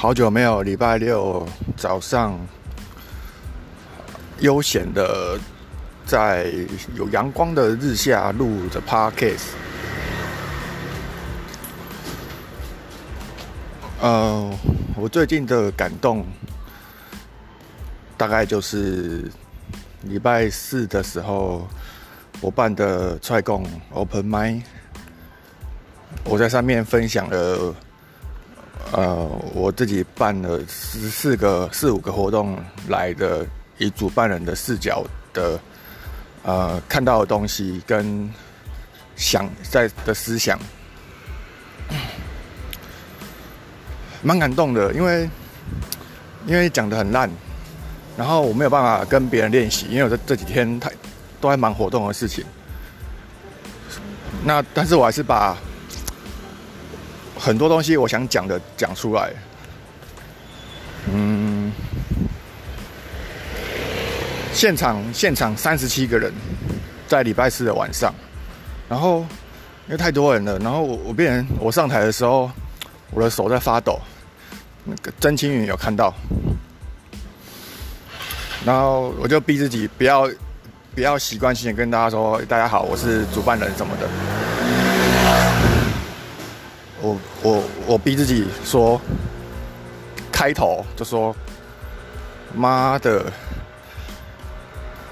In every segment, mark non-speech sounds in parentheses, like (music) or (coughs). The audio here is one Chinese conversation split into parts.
好久没有礼拜六早上悠闲的在有阳光的日下录的 podcast。呃，我最近的感动大概就是礼拜四的时候，我办的踹共 Open m i 我在上面分享了。呃，我自己办了十四个、四五个活动来的，以主办人的视角的，呃，看到的东西跟想在的思想，(coughs) 蛮感动的。因为因为讲的很烂，然后我没有办法跟别人练习，因为我这这几天太都在忙活动的事情。那但是我还是把。很多东西我想讲的讲出来，嗯，现场现场三十七个人，在礼拜四的晚上，然后因为太多人了，然后我我变成我上台的时候，我的手在发抖，那个曾青云有看到，然后我就逼自己不要不要习惯性跟大家说大家好，我是主办人什么的。我我我逼自己说，开头就说，妈的，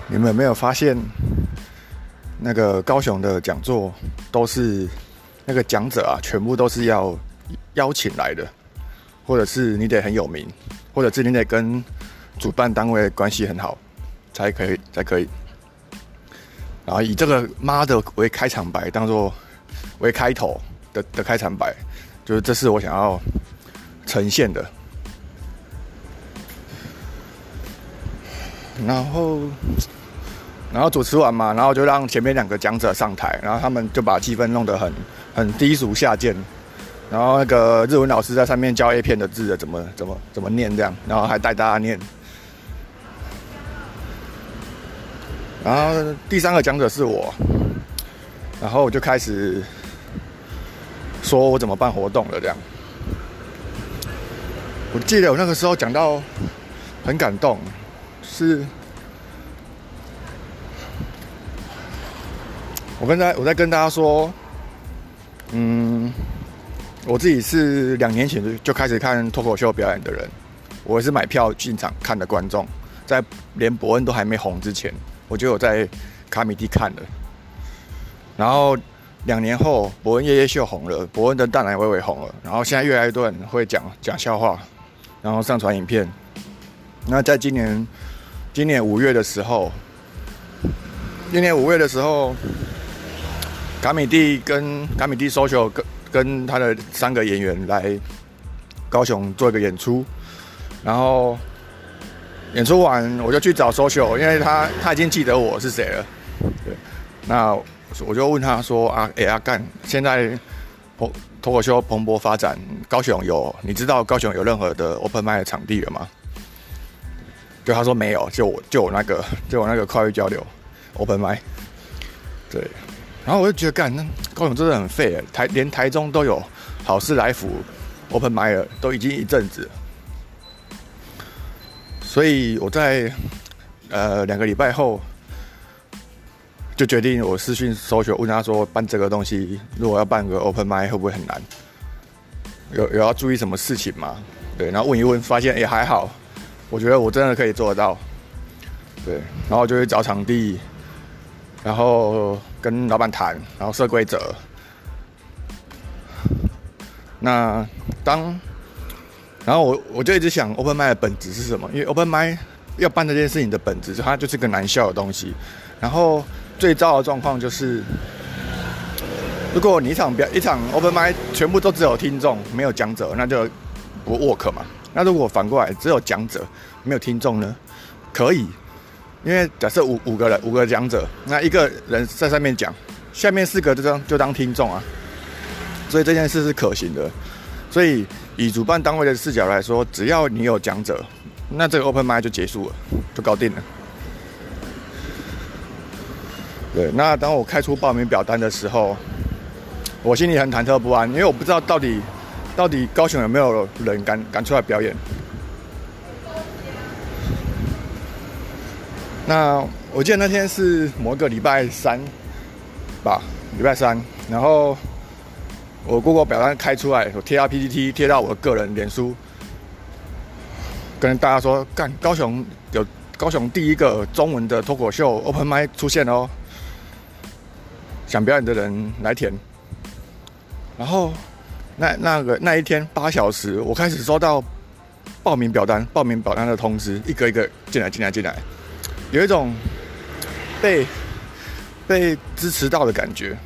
你们有没有发现，那个高雄的讲座都是那个讲者啊，全部都是要邀请来的，或者是你得很有名，或者是你得跟主办单位关系很好，才可以才可以。然后以这个妈的为开场白，当做为开头。的的开场白，就是这是我想要呈现的。然后，然后主持完嘛，然后就让前面两个讲者上台，然后他们就把气氛弄得很很低俗下贱。然后那个日文老师在上面教 A 片的字怎么怎么怎么念这样，然后还带大家念。然后第三个讲者是我，然后我就开始。说我怎么办活动了这样，我记得我那个时候讲到很感动，是，我跟大我在跟大家说，嗯，我自己是两年前就就开始看脱口秀表演的人，我是买票进场看的观众，在连伯恩都还没红之前，我就有在卡米蒂看了，然后。两年后，伯恩夜夜秀红了，伯恩的大奶微微红了，然后现在越来越多人会讲讲笑话，然后上传影片。那在今年，今年五月的时候，今年五月的时候，卡米蒂跟卡米蒂 social 跟跟他的三个演员来高雄做一个演出，然后演出完我就去找 social，因为他他已经记得我是谁了，对，那。我就问他说：“啊，哎阿干，现在脱脱口秀蓬勃发展，高雄有你知道高雄有任何的 open m i 的场地了吗？”就他说没有，就我就我那个就我那个跨域交流 open m i 对，然后我就觉得干，那高雄真的很废台连台中都有好事来福 open m i 了，都已经一阵子，所以我在呃两个礼拜后。就决定我私讯搜求问他说办这个东西，如果要办个 open m i 会不会很难？有有要注意什么事情吗？对，然后问一问，发现也还好。我觉得我真的可以做得到。对，然后就去找场地，然后跟老板谈，然后设规则。那当，然后我我就一直想 open m i 的本质是什么？因为 open m i 要办这件事情的本质，它就是个难笑的东西。然后。最糟的状况就是，如果你一场表一场 open m i 全部都只有听众没有讲者，那就不 work 嘛。那如果反过来只有讲者没有听众呢？可以，因为假设五五个人五个讲者，那一个人在上面讲，下面四个就当就当听众啊。所以这件事是可行的。所以以主办单位的视角来说，只要你有讲者，那这个 open m i 就结束了，就搞定了。对，那当我开出报名表单的时候，我心里很忐忑不安，因为我不知道到底到底高雄有没有人敢敢出来表演？那我记得那天是某一个礼拜三吧，礼拜三，然后我过过表单开出来，我贴到 PPT，贴到我的个人脸书，跟大家说，干高雄有高雄第一个中文的脱口秀 Open m i 出现哦，想表演的人来填。然后那那个那一天八小时，我开始收到报名表单、报名表单的通知，一个一个进来，进来，进来。有一种被被支持到的感觉，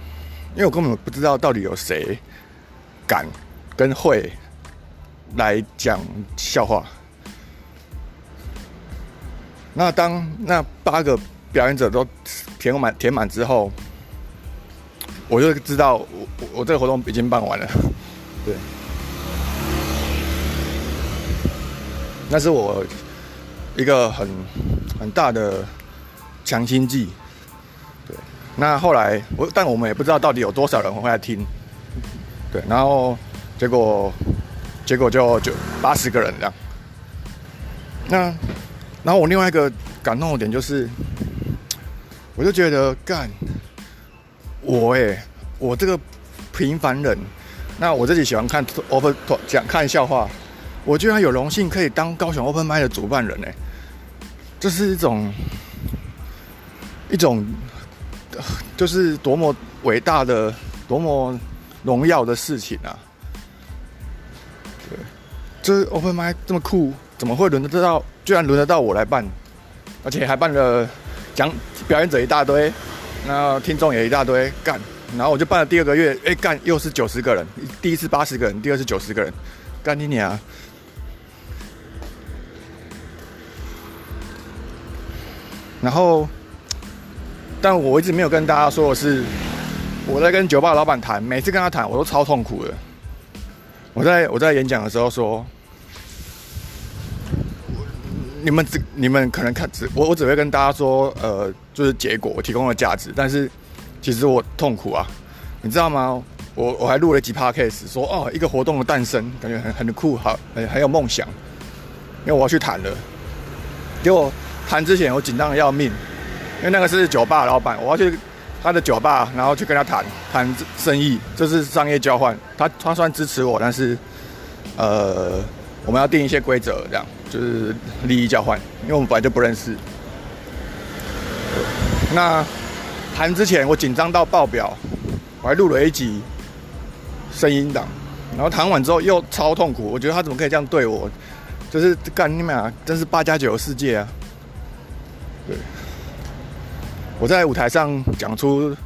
因为我根本不知道到底有谁敢跟会来讲笑话。那当那八个表演者都填满填满之后，我就知道我我这个活动已经办完了。对，那是我。一个很很大的强心剂，对。那后来我，但我们也不知道到底有多少人会来听，对。然后结果结果就就八十个人这样。那然后我另外一个感动的点就是，我就觉得干我哎，我这个平凡人，那我自己喜欢看 open 讲看笑话，我居然有荣幸可以当高雄 open 麦的主办人哎。这是一种一种，就是多么伟大的、多么荣耀的事情啊！对，这 open m i 这么酷，怎么会轮得到？居然轮得到我来办，而且还办了讲表演者一大堆，那听众也一大堆，干！然后我就办了第二个月，哎，干又是九十个人，第一次八十个人，第二次九十个人，干你娘！然后，但我一直没有跟大家说的是，我在跟酒吧老板谈，每次跟他谈，我都超痛苦的。我在我在演讲的时候说，你们只你们可能看只我我只会跟大家说，呃，就是结果我提供了价值，但是其实我痛苦啊，你知道吗？我我还录了几 p a r case，说哦，一个活动的诞生，感觉很很酷，好很很有梦想，因为我要去谈了，结果。谈之前我紧张的要命，因为那个是酒吧老板，我要去他的酒吧，然后去跟他谈谈生意，这是商业交换。他他算支持我，但是呃，我们要定一些规则，这样就是利益交换，因为我们本来就不认识。那谈之前我紧张到爆表，我还录了一集声音档，然后谈完之后又超痛苦，我觉得他怎么可以这样对我？就是干你们啊，真是八加九的世界啊！对，我在舞台上讲出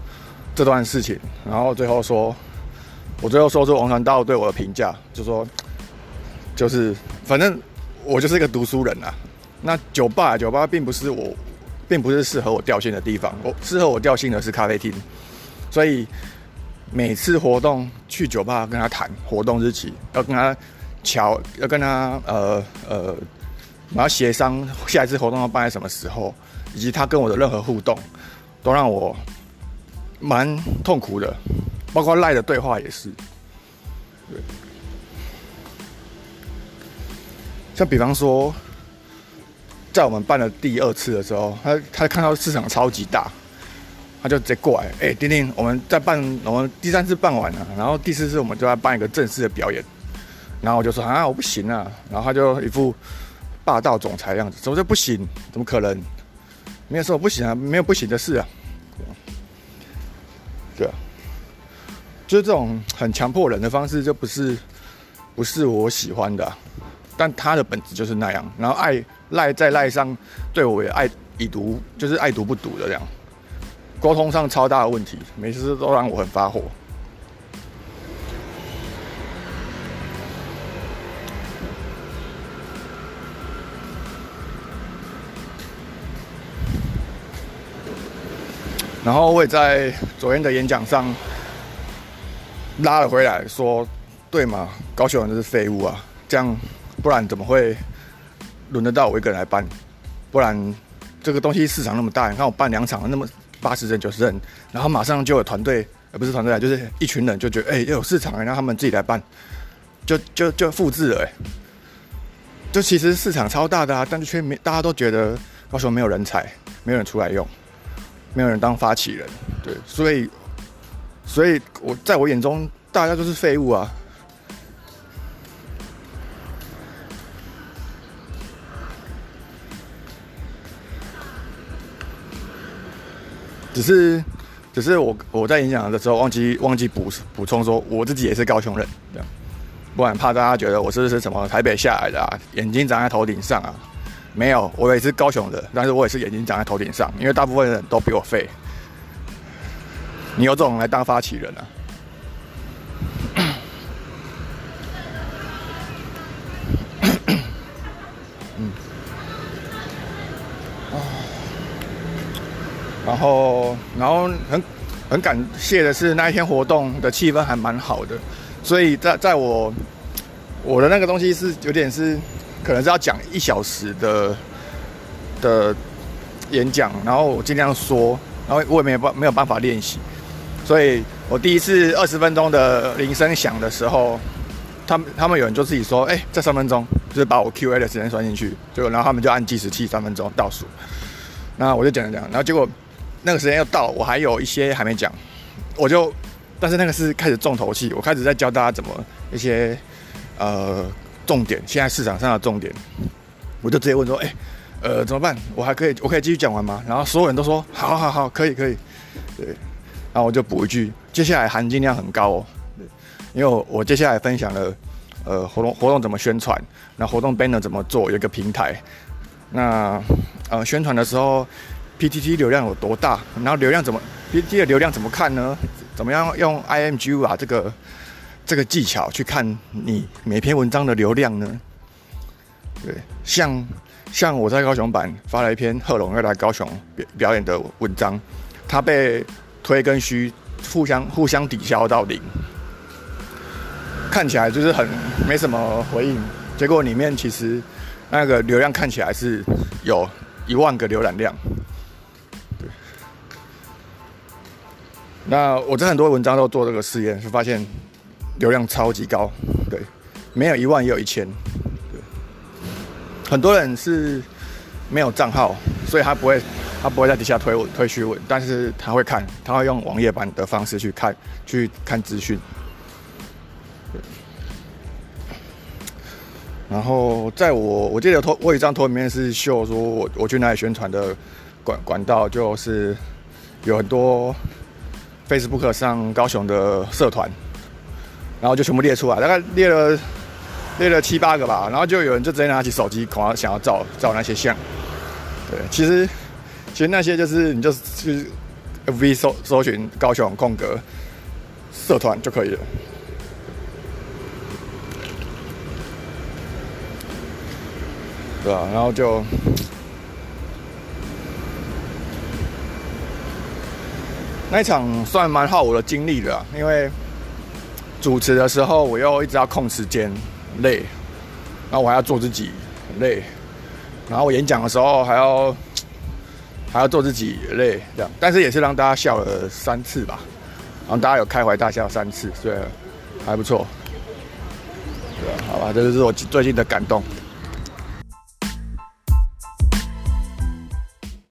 这段事情，然后最后说，我最后说出王传道对我的评价，就说，就是反正我就是一个读书人啊。那酒吧，酒吧并不是我，并不是适合我调性的地方。我适合我调性的是咖啡厅，所以每次活动去酒吧跟他谈活动日期，要跟他瞧，要跟他呃呃，我要协商下一次活动要办在什么时候。以及他跟我的任何互动，都让我蛮痛苦的，包括赖的对话也是。对，像比方说，在我们办了第二次的时候，他他看到市场超级大，他就直接过来，哎，丁丁，我们在办，我们第三次办完了，然后第四次我们就要办一个正式的表演，然后我就说啊，我不行啊，然后他就一副霸道总裁样子，怎么就不行？怎么可能？没有说不行啊，没有不行的事啊。对啊，就是这种很强迫人的方式，就不是不是我喜欢的。但他的本质就是那样，然后爱赖在赖上，对我也爱已读，就是爱读不读的这样。沟通上超大的问题，每次都让我很发火。然后我也在昨天的演讲上拉了回来，说对嘛，高雄人就是废物啊，这样不然怎么会轮得到我一个人来办？不然这个东西市场那么大，你看我办两场，那么八十人、九十人，然后马上就有团队，而不是团队，就是一群人就觉得哎，有市场，让他们自己来办，就就就复制了，哎，就其实市场超大的啊，但是却没大家都觉得高雄没有人才，没有人出来用，没有人当发起人，对，所以，所以我在我眼中大家都是废物啊。只是，只是我我在演讲的时候忘记忘记补补充说，我自己也是高雄人，这样，不然怕大家觉得我是是什么台北下来的啊，眼睛长在头顶上啊？没有，我也是高雄的，但是我也是眼睛长在头顶上，因为大部分人都比我废。你有种来当发起人啊？嗯 (coughs) 然后，然后很很感谢的是那一天活动的气氛还蛮好的，所以在在我我的那个东西是有点是可能是要讲一小时的的演讲，然后我尽量说，然后我也没办没有办法练习，所以我第一次二十分钟的铃声响的时候，他们他们有人就自己说，哎，这三分钟就是把我 Q A 的时间算进去，就然后他们就按计时器三分钟倒数，那我就讲讲，然后结果。那个时间要到，我还有一些还没讲，我就，但是那个是开始重头戏，我开始在教大家怎么一些呃重点，现在市场上的重点，我就直接问说，哎，呃怎么办？我还可以，我可以继续讲完吗？然后所有人都说，好好好，可以可以，对，然后我就补一句，接下来含金量很高哦，对因为我我接下来分享了呃活动活动怎么宣传，那活动 banner 怎么做，有一个平台，那呃宣传的时候。PTT 流量有多大？然后流量怎么？PTT 的流量怎么看呢？怎么样用 I M G U 啊这个这个技巧去看你每篇文章的流量呢？对，像像我在高雄版发了一篇贺龙要来高雄表表演的文章，他被推跟虚互相互相抵消到零，看起来就是很没什么回应，结果里面其实那个流量看起来是有一万个浏览量。那我在很多文章都做这个试验，就发现流量超级高，对，没有一万也有一千，对，很多人是没有账号，所以他不会，他不会在底下推文推虚文，但是他会看，他会用网页版的方式去看，去看资讯。然后在我我记得托我有一张图里面是秀说我我去哪里宣传的管管道，就是有很多。Facebook 上高雄的社团，然后就全部列出来，大概列了列了七八个吧，然后就有人就直接拿起手机，恐怕想要照照那些像。对，其实其实那些就是你就是 FB 搜搜寻高雄空格社团就可以了。对啊？然后就。那一场算蛮耗我的精力的，因为主持的时候我又一直要控时间，累，然后我还要做自己，很累，然后我演讲的时候还要还要做自己，累这样，但是也是让大家笑了三次吧，然后大家有开怀大笑三次，所以还不错，对，好吧，这就是我最近的感动。